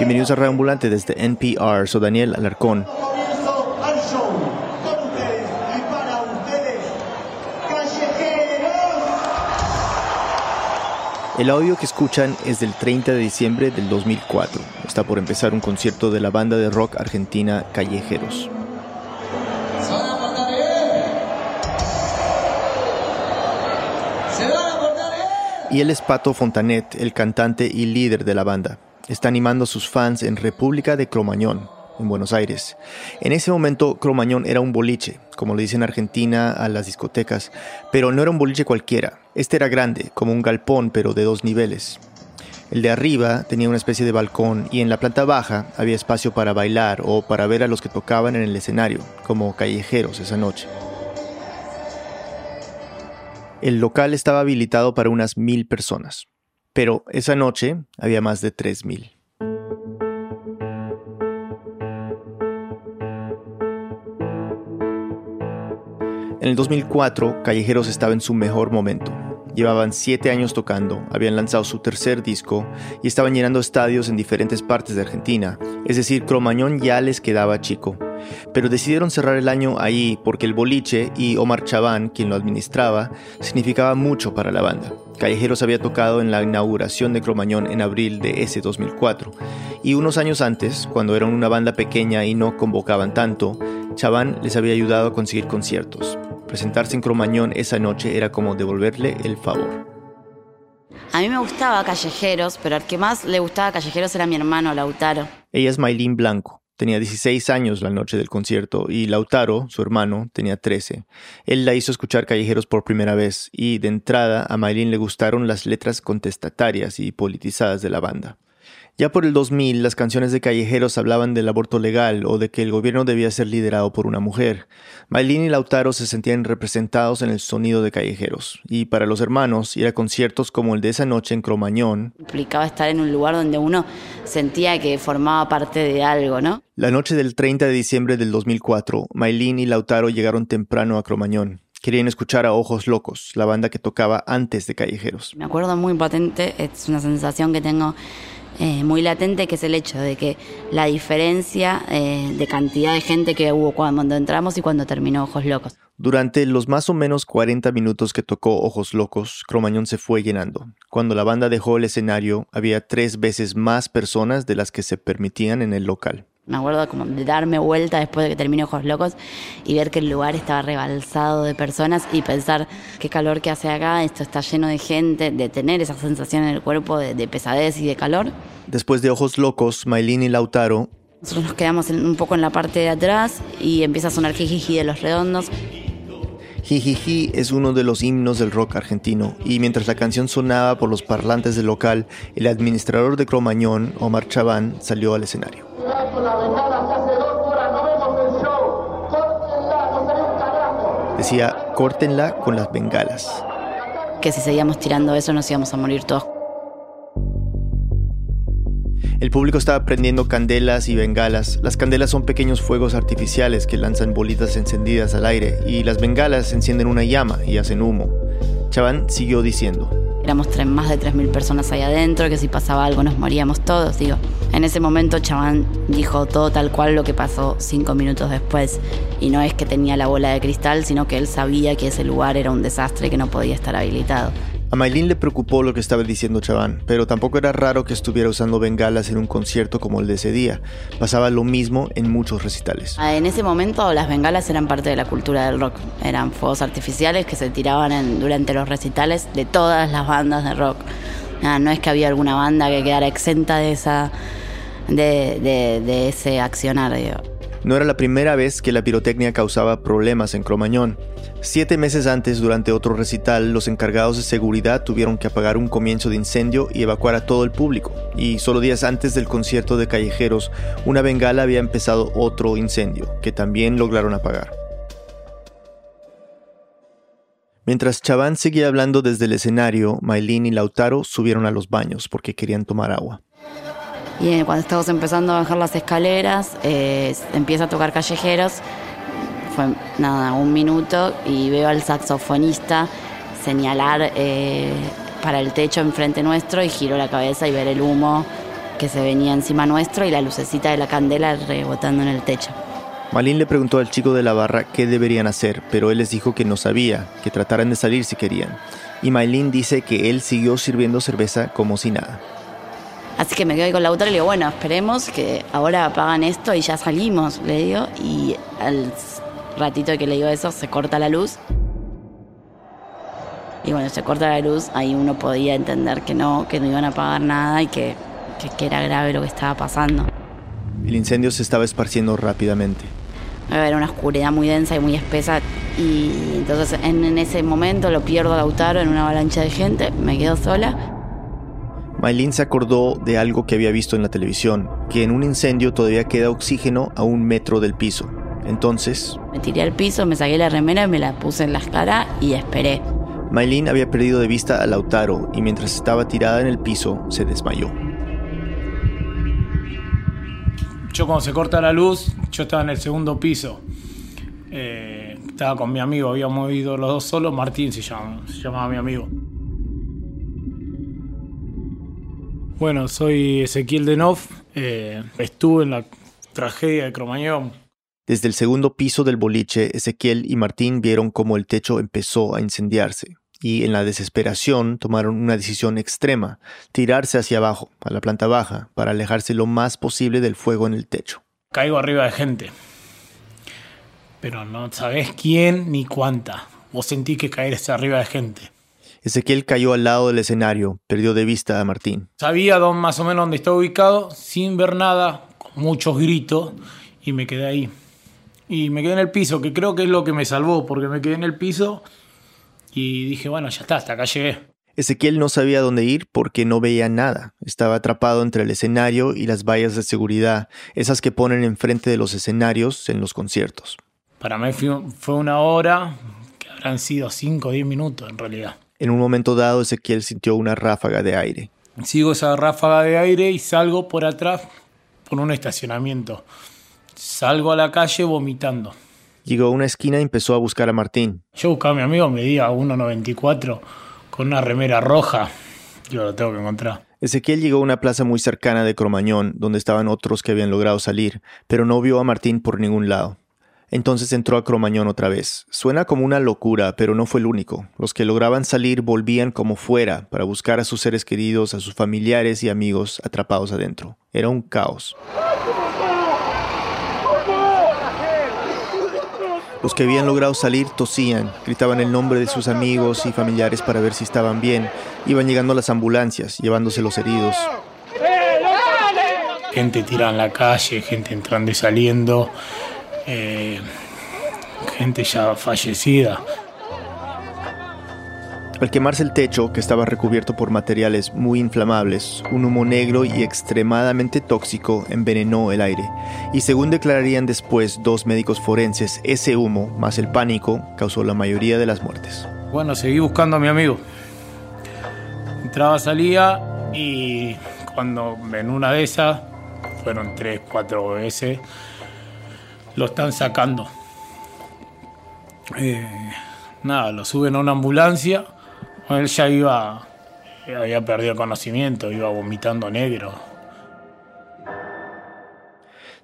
Bienvenidos a Radio Ambulante desde NPR. Soy Daniel Alarcón. El audio que escuchan es del 30 de diciembre del 2004. Está por empezar un concierto de la banda de rock argentina Callejeros. Y él es Pato Fontanet, el cantante y líder de la banda está animando a sus fans en República de Cromañón, en Buenos Aires. En ese momento, Cromañón era un boliche, como le dicen en Argentina a las discotecas, pero no era un boliche cualquiera. Este era grande, como un galpón, pero de dos niveles. El de arriba tenía una especie de balcón y en la planta baja había espacio para bailar o para ver a los que tocaban en el escenario, como callejeros esa noche. El local estaba habilitado para unas mil personas pero esa noche había más de 3.000. En el 2004, Callejeros estaba en su mejor momento. Llevaban siete años tocando, habían lanzado su tercer disco y estaban llenando estadios en diferentes partes de Argentina. Es decir, Cromañón ya les quedaba chico. Pero decidieron cerrar el año ahí porque el boliche y Omar Chaván, quien lo administraba, significaba mucho para la banda. Callejeros había tocado en la inauguración de Cromañón en abril de ese 2004. Y unos años antes, cuando eran una banda pequeña y no convocaban tanto, Chaván les había ayudado a conseguir conciertos. Presentarse en Cromañón esa noche era como devolverle el favor. A mí me gustaba Callejeros, pero al que más le gustaba Callejeros era mi hermano Lautaro. Ella es Maylin Blanco. Tenía 16 años la noche del concierto y Lautaro, su hermano, tenía 13. Él la hizo escuchar Callejeros por primera vez y de entrada a Maylin le gustaron las letras contestatarias y politizadas de la banda. Ya por el 2000, las canciones de callejeros hablaban del aborto legal o de que el gobierno debía ser liderado por una mujer. Maylin y Lautaro se sentían representados en el sonido de callejeros, y para los hermanos ir a conciertos como el de esa noche en Cromañón implicaba estar en un lugar donde uno sentía que formaba parte de algo, ¿no? La noche del 30 de diciembre del 2004, Maylin y Lautaro llegaron temprano a Cromañón. Querían escuchar a Ojos Locos, la banda que tocaba antes de Callejeros. Me acuerdo muy patente, es una sensación que tengo eh, muy latente, que es el hecho de que la diferencia eh, de cantidad de gente que hubo cuando entramos y cuando terminó Ojos Locos. Durante los más o menos 40 minutos que tocó Ojos Locos, Cromañón se fue llenando. Cuando la banda dejó el escenario, había tres veces más personas de las que se permitían en el local. Me acuerdo como de darme vuelta después de que terminé Ojos Locos y ver que el lugar estaba rebalsado de personas y pensar qué calor que hace acá, esto está lleno de gente, de tener esa sensación en el cuerpo de, pesadez y de calor. Después de Ojos Locos, Maylin y Lautaro. Nosotros nos quedamos un poco en la parte de atrás y empieza a sonar Jijiji de los redondos. Jijiji es uno de los himnos del rock argentino y mientras la canción sonaba por los parlantes del local, el administrador de Cromañón, Omar Chaván, salió al escenario. Decía, córtenla con las bengalas. Que si seguíamos tirando eso nos íbamos a morir todos. El público estaba prendiendo candelas y bengalas. Las candelas son pequeños fuegos artificiales que lanzan bolitas encendidas al aire y las bengalas encienden una llama y hacen humo. Chaván siguió diciendo. Éramos más de 3.000 personas ahí adentro, que si pasaba algo nos moríamos todos, digo. En ese momento Chaván dijo todo tal cual lo que pasó cinco minutos después. Y no es que tenía la bola de cristal, sino que él sabía que ese lugar era un desastre que no podía estar habilitado. A Maylin le preocupó lo que estaba diciendo Chaván, pero tampoco era raro que estuviera usando bengalas en un concierto como el de ese día. Pasaba lo mismo en muchos recitales. Ah, en ese momento las bengalas eran parte de la cultura del rock. Eran fuegos artificiales que se tiraban durante los recitales de todas las bandas de rock. Ah, no es que había alguna banda que quedara exenta de, esa, de, ese accionar. No era la primera vez que la pirotecnia causaba problemas en Cromañón. Siete meses antes, durante otro recital, los encargados de seguridad tuvieron que apagar un comienzo de incendio y evacuar a todo el público. Y solo días antes del concierto de Callejeros, una bengala había empezado otro incendio, que también lograron apagar. Mientras Chaván seguía hablando desde el escenario, Maylin y Lautaro subieron a los baños porque querían tomar agua. Y cuando estamos empezando a bajar las escaleras, eh, empieza a tocar callejeros. Fue nada, un minuto y veo al saxofonista señalar eh, para el techo enfrente nuestro y giro la cabeza y ver el humo que se venía encima nuestro y la lucecita de la candela rebotando en el techo. Malin le preguntó al chico de la barra qué deberían hacer, pero él les dijo que no sabía, que trataran de salir si querían. Y Maylin dice que él siguió sirviendo cerveza como si nada. Así que me quedo con la autora y le digo, bueno, esperemos que ahora apagan esto y ya salimos, le digo. Y al ratito que le digo eso, se corta la luz. Y bueno, se corta la luz, ahí uno podía entender que no, que no iban a apagar nada y que, que, era grave lo que estaba pasando. El incendio se estaba esparciendo rápidamente. Era una oscuridad muy densa y muy espesa. Y entonces en, en ese momento lo pierdo a Lautaro en una avalancha de gente, me quedo sola. Maylin se acordó de algo que había visto en la televisión, que en un incendio todavía queda oxígeno a un metro del piso. Entonces... Me tiré al piso, me saqué la remera y me la puse en la cara y esperé. Maylin había perdido de vista a Lautaro y mientras estaba tirada en el piso se desmayó. Yo cuando se corta la luz, yo estaba en el segundo piso. Eh, estaba con mi amigo, habíamos ido los dos solos, Martín se, llama, se llamaba mi amigo. Bueno, soy Ezequiel Denov, eh, estuve en la tragedia de Cromañón. Desde el segundo piso del boliche, Ezequiel y Martín vieron cómo el techo empezó a incendiarse y en la desesperación tomaron una decisión extrema, tirarse hacia abajo, a la planta baja, para alejarse lo más posible del fuego en el techo. Caigo arriba de gente, pero no sabes quién ni cuánta. Vos sentís que caerse arriba de gente. Ezequiel cayó al lado del escenario, perdió de vista a Martín. Sabía más o menos dónde estaba ubicado, sin ver nada, con muchos gritos, y me quedé ahí. Y me quedé en el piso, que creo que es lo que me salvó, porque me quedé en el piso y dije, bueno, ya está, hasta acá llegué. Ezequiel no sabía dónde ir porque no veía nada. Estaba atrapado entre el escenario y las vallas de seguridad, esas que ponen enfrente de los escenarios en los conciertos. Para mí fue una hora que habrán sido 5 o 10 minutos en realidad. En un momento dado, Ezequiel sintió una ráfaga de aire. Sigo esa ráfaga de aire y salgo por atrás por un estacionamiento. Salgo a la calle vomitando. Llegó a una esquina y empezó a buscar a Martín. Yo buscaba a mi amigo, medía 1,94 con una remera roja. Yo lo tengo que encontrar. Ezequiel llegó a una plaza muy cercana de Cromañón, donde estaban otros que habían logrado salir, pero no vio a Martín por ningún lado. Entonces entró a Cromañón otra vez. Suena como una locura, pero no fue el único. Los que lograban salir volvían como fuera para buscar a sus seres queridos, a sus familiares y amigos atrapados adentro. Era un caos. Los que habían logrado salir tosían, gritaban el nombre de sus amigos y familiares para ver si estaban bien. Iban llegando las ambulancias, llevándose los heridos. Gente tirada en la calle, gente entrando y saliendo, eh, gente ya fallecida. Al quemarse el techo, que estaba recubierto por materiales muy inflamables, un humo negro y extremadamente tóxico envenenó el aire. Y según declararían después dos médicos forenses, ese humo, más el pánico, causó la mayoría de las muertes. Bueno, seguí buscando a mi amigo. Entraba, salía y cuando en una de esas, fueron tres, cuatro veces, lo están sacando. Eh, nada, lo suben a una ambulancia él ya iba, había perdido conocimiento, iba vomitando negro.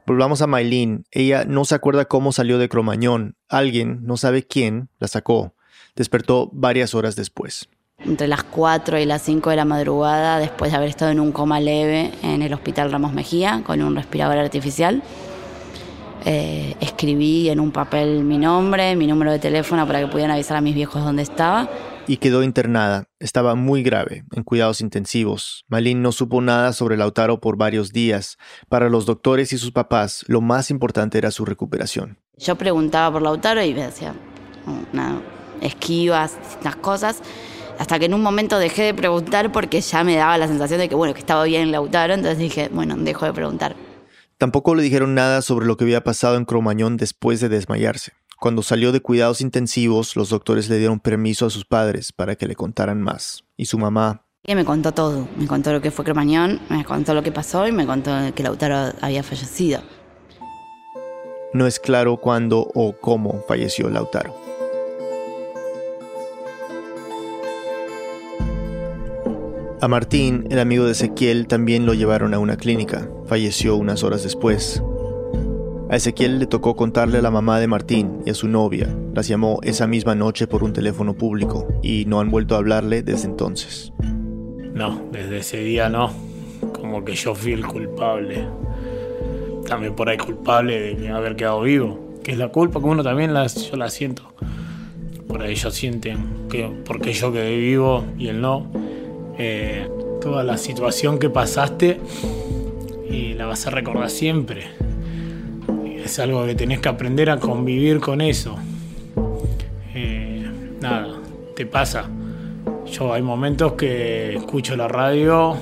Volvamos a Maylin. Ella no se acuerda cómo salió de Cromañón. Alguien, no sabe quién, la sacó. Despertó varias horas después. Entre las 4 y las 5 de la madrugada, después de haber estado en un coma leve en el Hospital Ramos Mejía, con un respirador artificial, eh, escribí en un papel mi nombre, mi número de teléfono para que pudieran avisar a mis viejos dónde estaba y quedó internada. Estaba muy grave, en cuidados intensivos. Malin no supo nada sobre Lautaro por varios días. Para los doctores y sus papás, lo más importante era su recuperación. Yo preguntaba por Lautaro y me decía, oh, nada, esquivas, distintas cosas. Hasta que en un momento dejé de preguntar porque ya me daba la sensación de que, bueno, que estaba bien Lautaro. Entonces dije, bueno, dejo de preguntar. Tampoco le dijeron nada sobre lo que había pasado en Cromañón después de desmayarse. Cuando salió de cuidados intensivos, los doctores le dieron permiso a sus padres para que le contaran más. Y su mamá... me contó todo. Me contó lo que fue Cromañón, me contó lo que pasó y me contó que Lautaro había fallecido. No es claro cuándo o cómo falleció Lautaro. A Martín, el amigo de Ezequiel, también lo llevaron a una clínica. Falleció unas horas después. A Ezequiel le tocó contarle a la mamá de Martín y a su novia. Las llamó esa misma noche por un teléfono público y no han vuelto a hablarle desde entonces. No, desde ese día no. Como que yo fui el culpable. También por ahí culpable de haber quedado vivo. Que es la culpa que uno también la, yo la siento. Por ahí ellos sienten que porque yo quedé vivo y él no eh, toda la situación que pasaste y la vas a recordar siempre. Es algo que tenés que aprender a convivir con eso. Eh, nada, te pasa. Yo hay momentos que escucho la radio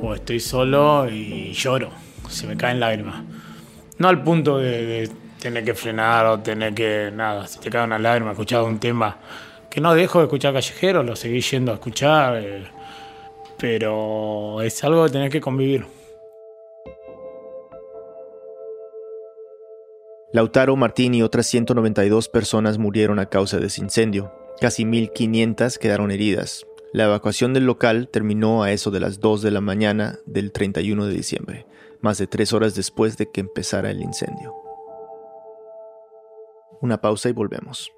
o estoy solo y lloro, se me caen lágrimas. No al punto de, tener que frenar o tener que nada, si te cae una lágrima, escuchar un tema que no dejo de escuchar callejero, lo seguí yendo a escuchar, eh, pero es algo que tenés que convivir. Lautaro, Martín y otras 192 personas murieron a causa de ese incendio. Casi 1.500 quedaron heridas. La evacuación del local terminó a eso de las 2 de la mañana del 31 de diciembre, más de tres horas después de que empezara el incendio. Una pausa y volvemos.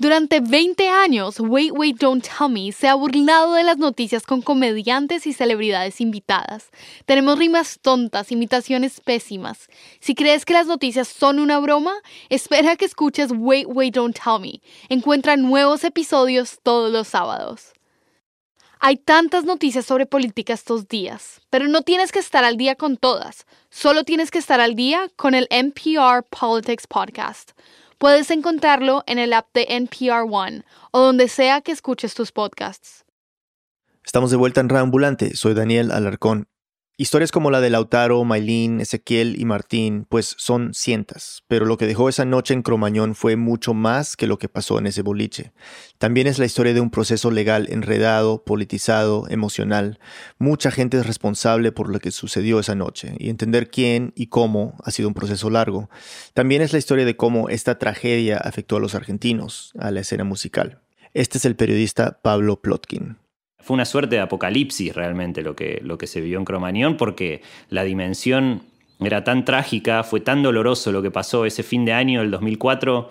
Durante 20 años, Wait Wait Don't Tell Me se ha burlado de las noticias con comediantes y celebridades invitadas. Tenemos rimas tontas, imitaciones pésimas. Si crees que las noticias son una broma, espera que escuches Wait Wait Don't Tell Me. Encuentra nuevos episodios todos los sábados. Hay tantas noticias sobre política estos días, pero no tienes que estar al día con todas. Solo tienes que estar al día con el NPR Politics Podcast. Puedes encontrarlo en el app de NPR One o donde sea que escuches tus podcasts. Estamos de vuelta en Reambulante. Soy Daniel Alarcón Historias como la de Lautaro, Maylin, Ezequiel y Martín, pues son cientas, pero lo que dejó esa noche en Cromañón fue mucho más que lo que pasó en ese boliche. También es la historia de un proceso legal enredado, politizado, emocional. Mucha gente es responsable por lo que sucedió esa noche, y entender quién y cómo ha sido un proceso largo. También es la historia de cómo esta tragedia afectó a los argentinos, a la escena musical. Este es el periodista Pablo Plotkin. Fue una suerte de apocalipsis realmente lo que, lo que se vio en Cromañón porque la dimensión era tan trágica, fue tan doloroso lo que pasó ese fin de año del 2004,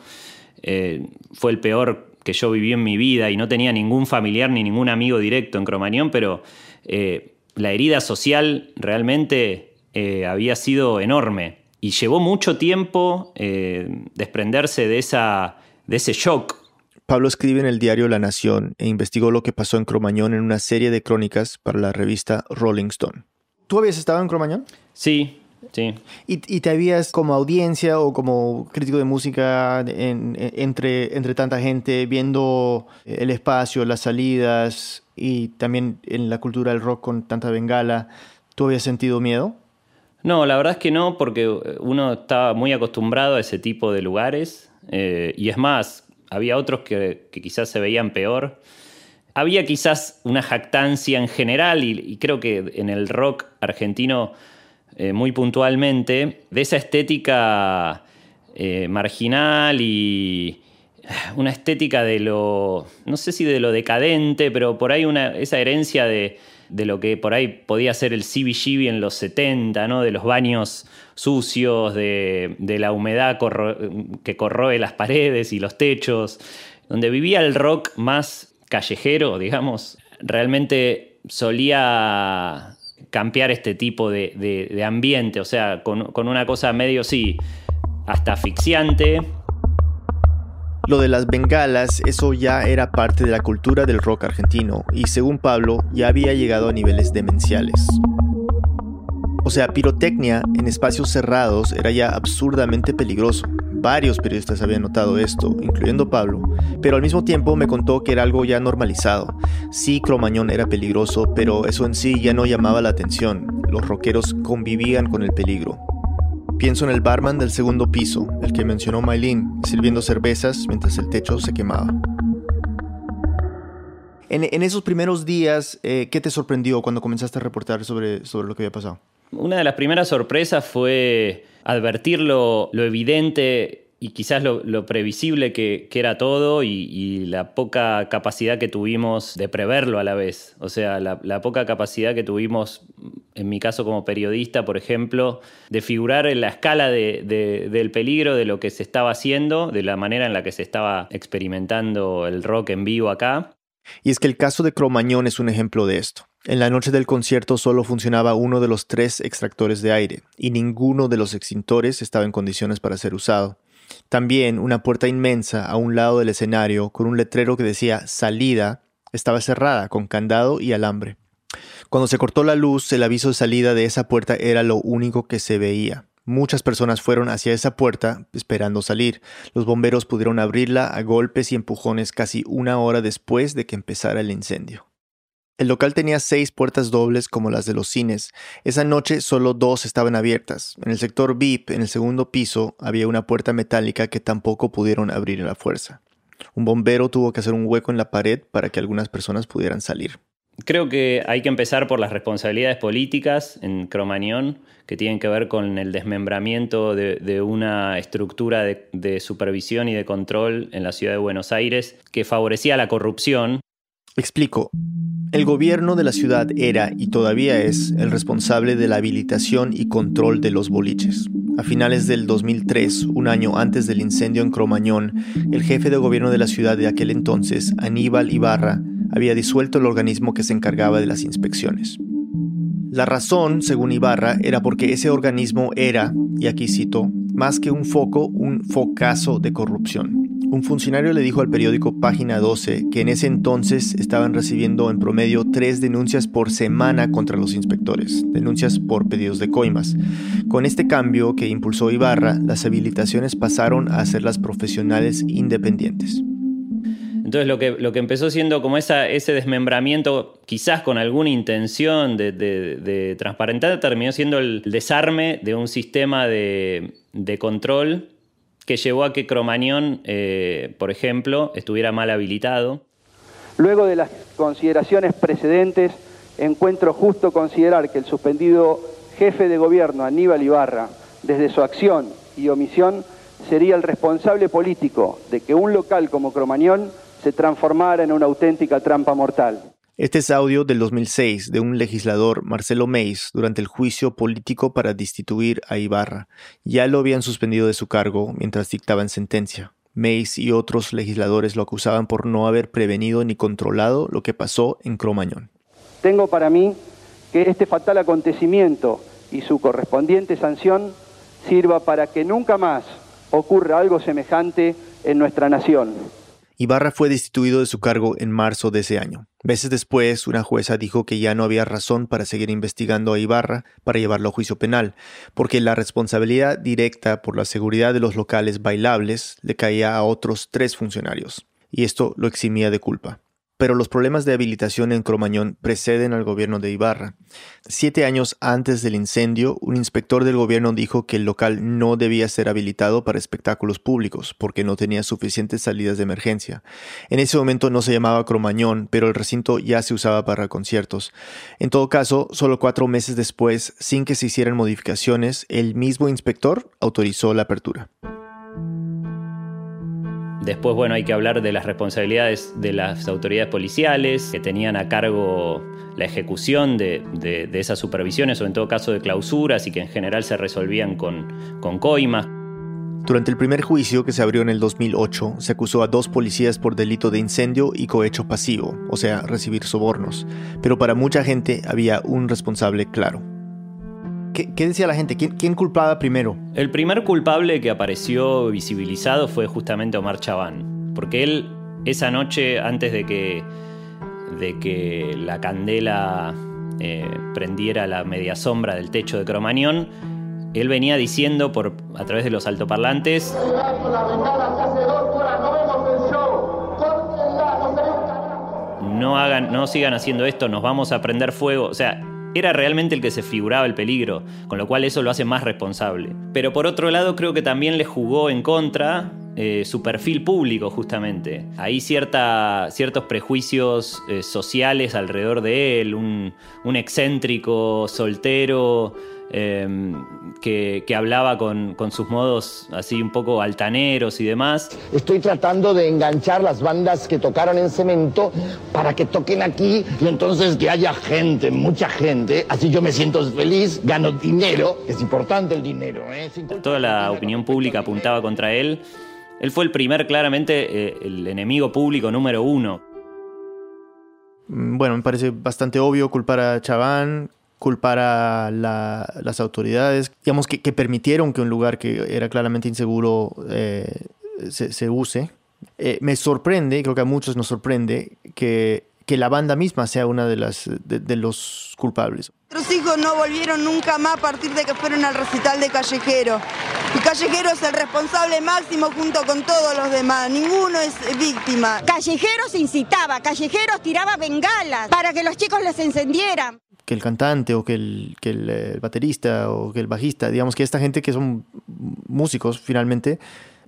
eh, fue el peor que yo viví en mi vida y no tenía ningún familiar ni ningún amigo directo en Cromañón, pero eh, la herida social realmente eh, había sido enorme y llevó mucho tiempo desprenderse de, esa, de ese shock Pablo escribe en el diario La Nación e investigó lo que pasó en Cromañón en una serie de crónicas para la revista Rolling Stone. ¿Tú habías estado en Cromañón? Sí, sí. ¿Y, te habías como audiencia o como crítico de música entre, entre tanta gente viendo el espacio, las salidas y también en la cultura del rock con tanta bengala? ¿Tú habías sentido miedo? No, la verdad es que no, porque uno estaba muy acostumbrado a ese tipo de lugares. Eh, y es más, había otros que, quizás se veían peor. Había quizás una jactancia en general, y, creo que en el rock argentino eh, muy puntualmente, de esa estética eh, marginal y una estética de lo, no sé si de lo decadente, pero por ahí una, esa herencia de, de lo que por ahí podía ser el CBGB en los 70, ¿no? de los baños sucios, de, la humedad que corroe las paredes y los techos, donde vivía el rock más callejero, digamos, realmente solía cambiar este tipo de, ambiente, o sea, con, con una cosa medio, sí, hasta asfixiante, lo de las bengalas, eso ya era parte de la cultura del rock argentino y según Pablo ya había llegado a niveles demenciales. O sea, pirotecnia en espacios cerrados era ya absurdamente peligroso. Varios periodistas habían notado esto, incluyendo Pablo, pero al mismo tiempo me contó que era algo ya normalizado. Sí, Cromañón era peligroso, pero eso en sí ya no llamaba la atención. Los rockeros convivían con el peligro. Pienso en el barman del segundo piso, el que mencionó Maylin, sirviendo cervezas mientras el techo se quemaba. En, esos primeros días, eh, ¿qué te sorprendió cuando comenzaste a reportar sobre, sobre lo que había pasado? Una de las primeras sorpresas fue advertir lo, evidente y quizás lo, previsible que, era todo y, la poca capacidad que tuvimos de preverlo a la vez. O sea, la, poca capacidad que tuvimos, en mi caso como periodista, por ejemplo, de figurar en la escala del peligro de lo que se estaba haciendo, de la manera en la que se estaba experimentando el rock en vivo acá. Y es que el caso de Cromañón es un ejemplo de esto. En la noche del concierto solo funcionaba uno de los tres extractores de aire y ninguno de los extintores estaba en condiciones para ser usado. También una puerta inmensa a un lado del escenario con un letrero que decía salida estaba cerrada con candado y alambre. Cuando se cortó la luz, el aviso de salida de esa puerta era lo único que se veía. Muchas personas fueron hacia esa puerta esperando salir. Los bomberos pudieron abrirla a golpes y empujones casi una hora después de que empezara el incendio. El local tenía seis puertas dobles como las de los cines. Esa noche solo dos estaban abiertas. En el sector VIP, en el segundo piso, había una puerta metálica que tampoco pudieron abrir a la fuerza. Un bombero tuvo que hacer un hueco en la pared para que algunas personas pudieran salir. Creo que hay que empezar por las responsabilidades políticas en Cromañón, que tienen que ver con el desmembramiento de, una estructura de, de supervisión y de control en la ciudad de Buenos Aires que favorecía la corrupción. Explico. El gobierno de la ciudad era y todavía es el responsable de la habilitación y control de los boliches. A finales del 2003, un año antes del incendio en Cromañón, el jefe de gobierno de la ciudad de aquel entonces, Aníbal Ibarra, había disuelto el organismo que se encargaba de las inspecciones. La razón, según Ibarra, era porque ese organismo era, y aquí cito, más que un foco, un focazo de corrupción. Un funcionario le dijo al periódico Página 12 que en ese entonces estaban recibiendo en promedio tres denuncias por semana contra los inspectores, denuncias por pedidos de coimas. Con este cambio que impulsó Ibarra, las habilitaciones pasaron a ser las profesionales independientes. Entonces lo que, lo que empezó siendo como esa, ese desmembramiento, quizás con alguna intención de, de, transparentar, terminó siendo el desarme de un sistema de, de control que llevó a que Cromañón, eh, por ejemplo, estuviera mal habilitado. Luego de las consideraciones precedentes, encuentro justo considerar que el suspendido jefe de gobierno, Aníbal Ibarra, desde su acción y omisión, sería el responsable político de que un local como Cromañón se transformara en una auténtica trampa mortal. Este es audio del 2006 de un legislador, Marcelo Meis, durante el juicio político para destituir a Ibarra. Ya lo habían suspendido de su cargo mientras dictaban sentencia. Meis y otros legisladores lo acusaban por no haber prevenido ni controlado lo que pasó en Cromañón. Tengo para mí que este fatal acontecimiento y su correspondiente sanción sirva para que nunca más ocurra algo semejante en nuestra nación. Ibarra fue destituido de su cargo en marzo de ese año. Meses después, una jueza dijo que ya no había razón para seguir investigando a Ibarra para llevarlo a juicio penal, porque la responsabilidad directa por la seguridad de los locales bailables le caía a otros tres funcionarios, y esto lo eximía de culpa pero los problemas de habilitación en Cromañón preceden al gobierno de Ibarra. Siete años antes del incendio, un inspector del gobierno dijo que el local no debía ser habilitado para espectáculos públicos porque no tenía suficientes salidas de emergencia. En ese momento no se llamaba Cromañón, pero el recinto ya se usaba para conciertos. En todo caso, solo cuatro meses después, sin que se hicieran modificaciones, el mismo inspector autorizó la apertura. Después, bueno, hay que hablar de las responsabilidades de las autoridades policiales que tenían a cargo la ejecución de, esas supervisiones o en todo caso de clausuras y que en general se resolvían con, con coimas. Durante el primer juicio que se abrió en el 2008, se acusó a dos policías por delito de incendio y cohecho pasivo, o sea, recibir sobornos. Pero para mucha gente había un responsable claro. ¿Qué, decía la gente? ¿Quién, culpaba primero? El primer culpable que apareció visibilizado fue justamente Omar Chaván, porque él esa noche, antes de que, de que la candela eh, prendiera la media sombra del techo de Cromañón, él venía diciendo por, a través de los altoparlantes... No, hagan, no sigan haciendo esto, nos vamos a prender fuego. O sea, era realmente el que se figuraba el peligro, con lo cual eso lo hace más responsable. Pero por otro lado creo que también le jugó en contra eh, su perfil público justamente. Hay cierta, ciertos prejuicios eh, sociales alrededor de él, un, excéntrico, soltero, Em, que, hablaba con, sus modos así un poco altaneros y demás. Estoy tratando de enganchar las bandas que tocaron en cemento para que toquen aquí y entonces que haya gente, mucha gente, así yo me siento feliz, gano dinero, es importante el dinero. ¿eh? Toda la opinión pública apuntaba contra él. Él fue el primer, claramente, eh, el enemigo público número uno. Mm, bueno, me parece bastante obvio culpar a Chaván, culpar a las autoridades, digamos que, permitieron que un lugar que era claramente inseguro eh, se, use. Eh, me sorprende, creo que a muchos nos sorprende, que, que la banda misma sea una de, las, de, los culpables. Nuestros hijos no volvieron nunca más a partir de que fueron al recital de Callejero. Y Callejero es el responsable máximo junto con todos los demás. Ninguno es víctima. Callejeros incitaba, Callejeros tiraba bengalas para que los chicos les encendieran que el cantante o que el, que eh, el, baterista o que el bajista, digamos que esta gente que son músicos finalmente,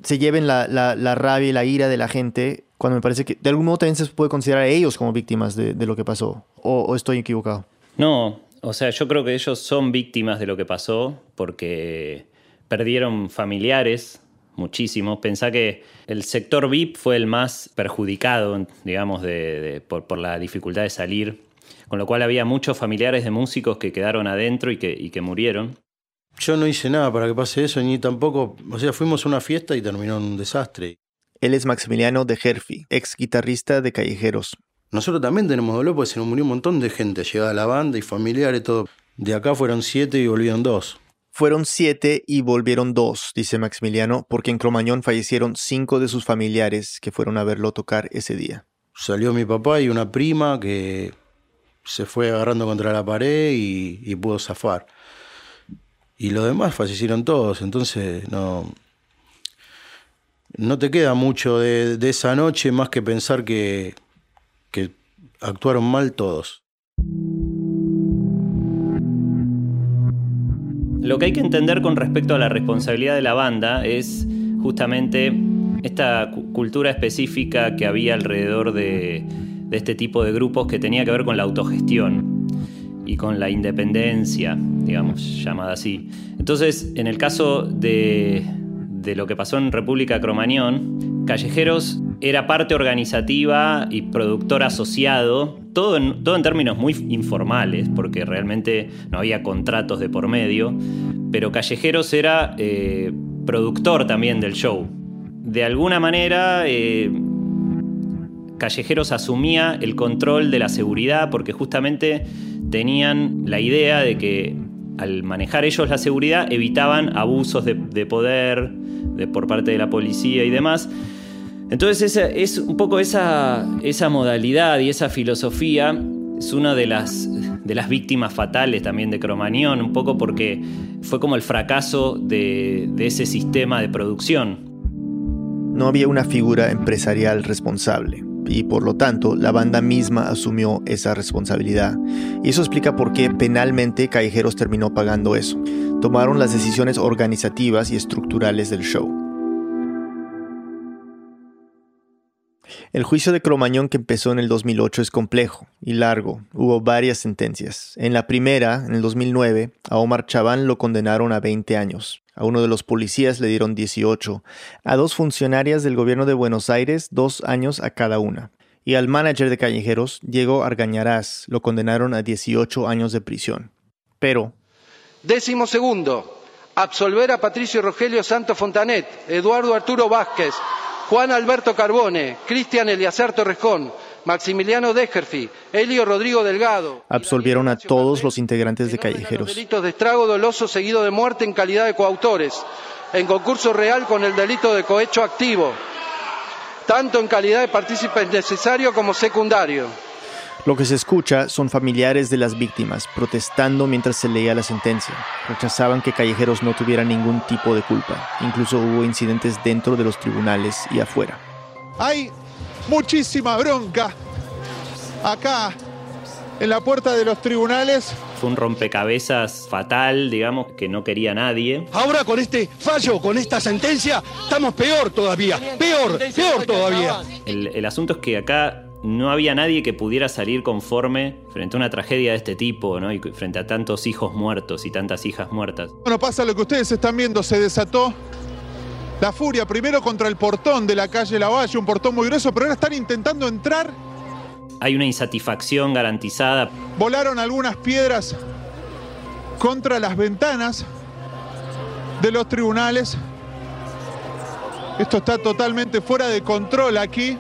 se lleven la, la, rabia y la ira de la gente, cuando me parece que de algún modo también se puede considerar a ellos como víctimas de, de lo que pasó, o, estoy equivocado. No, o sea, yo creo que ellos son víctimas de lo que pasó porque perdieron familiares, muchísimos. Pensá que el sector VIP fue el más perjudicado, digamos, de, por, por, la dificultad de salir con lo cual había muchos familiares de músicos que quedaron adentro y que, que murieron. Yo no hice nada para que pase eso, ni tampoco, o sea, fuimos a una fiesta y terminó en un desastre. Él es Maximiliano de Herfi, ex guitarrista de Callejeros. Nosotros también tenemos dolor porque se nos murió un montón de gente, llegada la banda y familiares, todo. De acá fueron siete y volvieron dos. Fueron siete y volvieron dos, dice Maximiliano, porque en Cromañón fallecieron cinco de sus familiares que fueron a verlo tocar ese día. Salió mi papá y una prima que se fue agarrando contra la pared y, pudo zafar. Y los demás fallecieron todos, entonces no, no te queda mucho de, esa noche más que pensar que, actuaron mal todos. Lo que hay que entender con respecto a la responsabilidad de la banda es justamente esta cultura específica que había alrededor de, de este tipo de grupos que tenía que ver con la autogestión y con la independencia, digamos, llamada así. Entonces, en el caso de, lo que pasó en República Cromañón, Callejeros era parte organizativa y productor asociado, todo en, todo en términos muy informales, porque realmente no había contratos de por medio, pero Callejeros era eh, productor también del show. De alguna manera, eh, Callejeros asumía el control de la seguridad porque justamente tenían la idea de que al manejar ellos la seguridad evitaban abusos de, poder de, por parte de la policía y demás. Entonces es un poco esa, esa modalidad y esa filosofía es una de las, víctimas fatales también de Cromañón, un poco porque fue como el fracaso de ese sistema de producción. No había una figura empresarial responsable y por lo tanto la banda misma asumió esa responsabilidad. Y eso explica por qué penalmente Callejeros terminó pagando eso. Tomaron las decisiones organizativas y estructurales del show. El juicio de Cromañón que empezó en el 2008 es complejo y largo. Hubo varias sentencias. En la primera, en el 2009, a Omar Chaván lo condenaron a 20 años. A uno de los policías le dieron 18. A dos funcionarias del gobierno de Buenos Aires, dos años a cada una. Y al manager de callejeros, Diego Argañarás, lo condenaron a 18 años de prisión. Pero... Décimo segundo, absolver a Patricio Rogelio Santo Fontanet, Eduardo Arturo Vázquez, Juan Alberto Carbone, Cristian Eliazar Torrejón, Maximiliano Degerfi, Elio Rodrigo Delgado. Absolvieron a todos los integrantes de Callejeros. delitos de estrago doloso seguido de muerte en calidad de coautores, en concurso real con el delito de cohecho activo, tanto en calidad de partícipes necesario como secundario. Lo que se escucha son familiares de las víctimas protestando mientras se leía la sentencia. Rechazaban que Callejeros no tuviera ningún tipo de culpa. Incluso hubo incidentes dentro de los tribunales y afuera. Hay muchísima bronca acá en la puerta de los tribunales. Fue un rompecabezas fatal, digamos, que no quería nadie. Ahora con este fallo, con esta sentencia, estamos peor todavía, peor, peor todavía. El, el asunto es que acá no había nadie que pudiera salir conforme frente a una tragedia de este tipo, ¿no? Y frente a tantos hijos muertos y tantas hijas muertas. Bueno, pasa lo que ustedes están viendo, se desató la furia primero contra el portón de la calle Lavalle, un portón muy grueso, pero ahora están intentando entrar. Hay una insatisfacción garantizada. Volaron algunas piedras contra las ventanas de los tribunales. Esto está totalmente fuera de control aquí.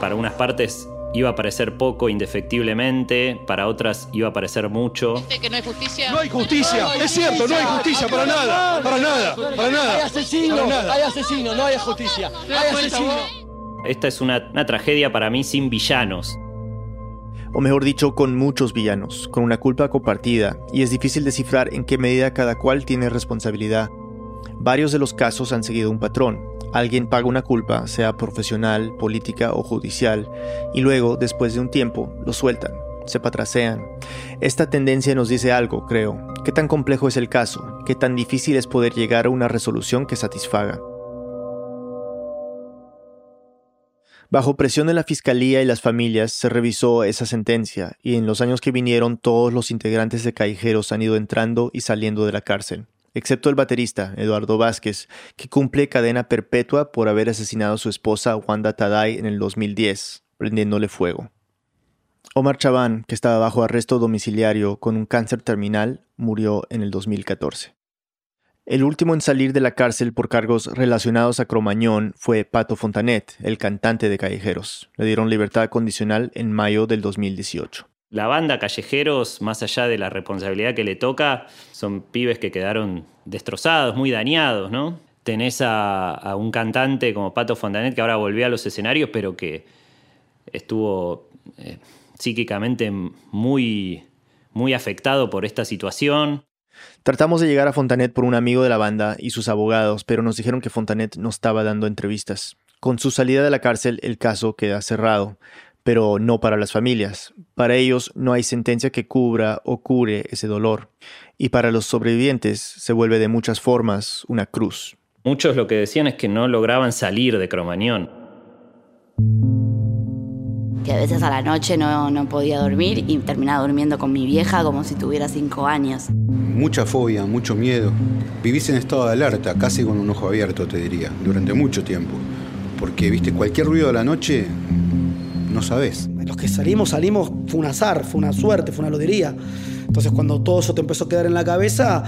Para unas partes iba a parecer poco indefectiblemente, para otras iba a parecer mucho. que no hay justicia? No hay justicia, es cierto, no hay justicia para nada, para nada, para nada. Hay asesinos, hay asesinos, no hay justicia. Hay asesinos. Esta es una, una tragedia para mí sin villanos. O mejor dicho, con muchos villanos, con una culpa compartida, y es difícil descifrar en qué medida cada cual tiene responsabilidad. Varios de los casos han seguido un patrón, alguien paga una culpa, sea profesional, política o judicial, y luego, después de un tiempo, lo sueltan, se patrasean. Esta tendencia nos dice algo, creo. ¿Qué tan complejo es el caso? ¿Qué tan difícil es poder llegar a una resolución que satisfaga? Bajo presión de la fiscalía y las familias se revisó esa sentencia y en los años que vinieron todos los integrantes de Callejeros han ido entrando y saliendo de la cárcel excepto el baterista, Eduardo Vázquez, que cumple cadena perpetua por haber asesinado a su esposa Wanda Taday en el 2010, prendiéndole fuego. Omar Chaván, que estaba bajo arresto domiciliario con un cáncer terminal, murió en el 2014. El último en salir de la cárcel por cargos relacionados a Cromañón fue Pato Fontanet, el cantante de Callejeros. Le dieron libertad condicional en mayo del 2018 la banda Callejeros, más allá de la responsabilidad que le toca, son pibes que quedaron destrozados, muy dañados, ¿no? Tenés a, un cantante como Pato Fontanet que ahora volvió a los escenarios, pero que estuvo eh, psíquicamente muy, muy afectado por esta situación. Tratamos de llegar a Fontanet por un amigo de la banda y sus abogados, pero nos dijeron que Fontanet no estaba dando entrevistas. Con su salida de la cárcel, el caso queda cerrado pero no para las familias. Para ellos no hay sentencia que cubra o cure ese dolor. Y para los sobrevivientes se vuelve de muchas formas una cruz. Muchos lo que decían es que no lograban salir de Cromañón. Que a veces a la noche no, no podía dormir y terminaba durmiendo con mi vieja como si tuviera cinco años. Mucha fobia, mucho miedo. Vivís en estado de alerta, casi con un ojo abierto, te diría, durante mucho tiempo. Porque, viste, cualquier ruido de la noche no sabes. Los que salimos, salimos, fue un azar, fue una suerte, fue una lotería. Entonces cuando todo eso te empezó a quedar en la cabeza,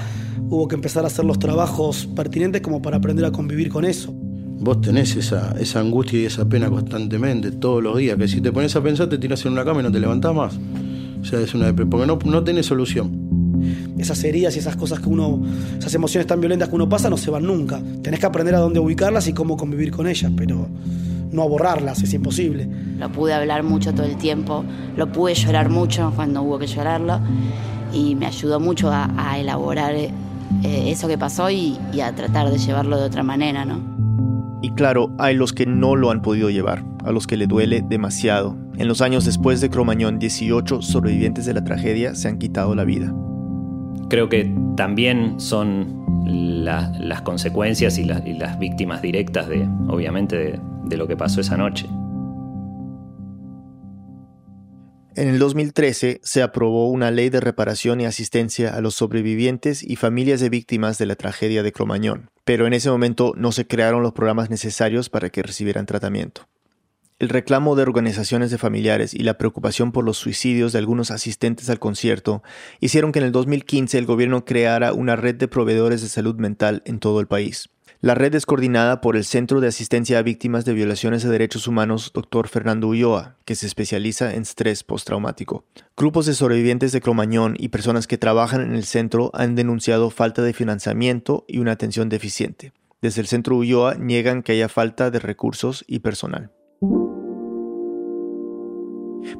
hubo que empezar a hacer los trabajos pertinentes como para aprender a convivir con eso. Vos tenés esa, esa angustia y esa pena constantemente, todos los días, que si te pones a pensar te tiras en una cama y no te levantás más. O sea, es una porque no, no tenés solución. Esas heridas y esas cosas que uno, esas emociones tan violentas que uno pasa no se van nunca. Tenés que aprender a dónde ubicarlas y cómo convivir con ellas, pero no a borrarlas, es imposible. Lo pude hablar mucho todo el tiempo, lo pude llorar mucho cuando hubo que llorarlo y me ayudó mucho a, elaborar eh, eso que pasó y, y a tratar de llevarlo de otra manera, ¿no? Y claro, hay los que no lo han podido llevar, a los que le duele demasiado. En los años después de Cromañón, 18 sobrevivientes de la tragedia se han quitado la vida. Creo que también son las consecuencias y, las víctimas directas de, obviamente, de lo que pasó esa noche. En el 2013 se aprobó una ley de reparación y asistencia a los sobrevivientes y familias de víctimas de la tragedia de Cromañón, pero en ese momento no se crearon los programas necesarios para que recibieran tratamiento. El reclamo de organizaciones de familiares y la preocupación por los suicidios de algunos asistentes al concierto hicieron que en el 2015 el gobierno creara una red de proveedores de salud mental en todo el país. La red es coordinada por el Centro de Asistencia a Víctimas de Violaciones de Derechos Humanos Dr. Fernando Ulloa, que se especializa en estrés postraumático. Grupos de sobrevivientes de Cromañón y personas que trabajan en el centro han denunciado falta de financiamiento y una atención deficiente. Desde el Centro Ulloa niegan que haya falta de recursos y personal.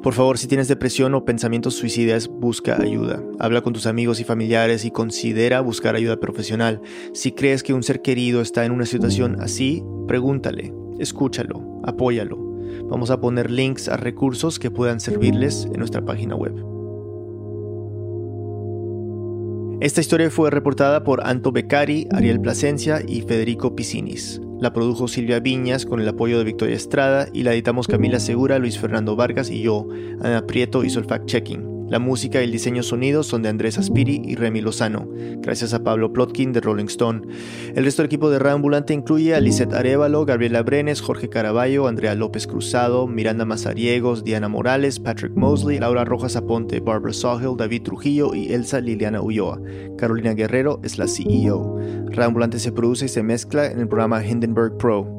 Por favor, si tienes depresión o pensamientos suicidas, busca ayuda. Habla con tus amigos y familiares y considera buscar ayuda profesional. Si crees que un ser querido está en una situación así, pregúntale, escúchalo, apóyalo. Vamos a poner links a recursos que puedan servirles en nuestra página web. Esta historia fue reportada por Anto Beccari, Ariel Plasencia y Federico Piscinis. La produjo Silvia Viñas con el apoyo de Victoria Estrada y la editamos Camila Segura, Luis Fernando Vargas y yo. Ana Prieto hizo el fact-checking. La música y el diseño sonido son de Andrés Aspiri y Remy Lozano, gracias a Pablo Plotkin de Rolling Stone. El resto del equipo de Ambulante incluye a Lisette Arevalo, Gabriela Brenes, Jorge Caraballo, Andrea López Cruzado, Miranda Mazariegos, Diana Morales, Patrick Mosley, Laura Rojas Aponte, Barbara Sawhill, David Trujillo y Elsa Liliana Ulloa. Carolina Guerrero es la CEO. Ambulante se produce y se mezcla en el programa Hindenburg Pro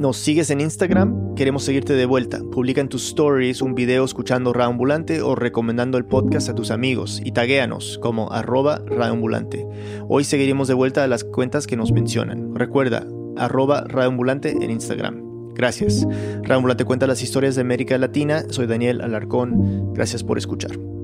nos sigues en Instagram, queremos seguirte de vuelta. Publica en tus stories un video escuchando Raambulante o recomendando el podcast a tus amigos y taguéanos como arroba Raambulante. Hoy seguiremos de vuelta a las cuentas que nos mencionan. Recuerda, arroba Raambulante en Instagram. Gracias. Raambulante cuenta las historias de América Latina. Soy Daniel Alarcón. Gracias por escuchar.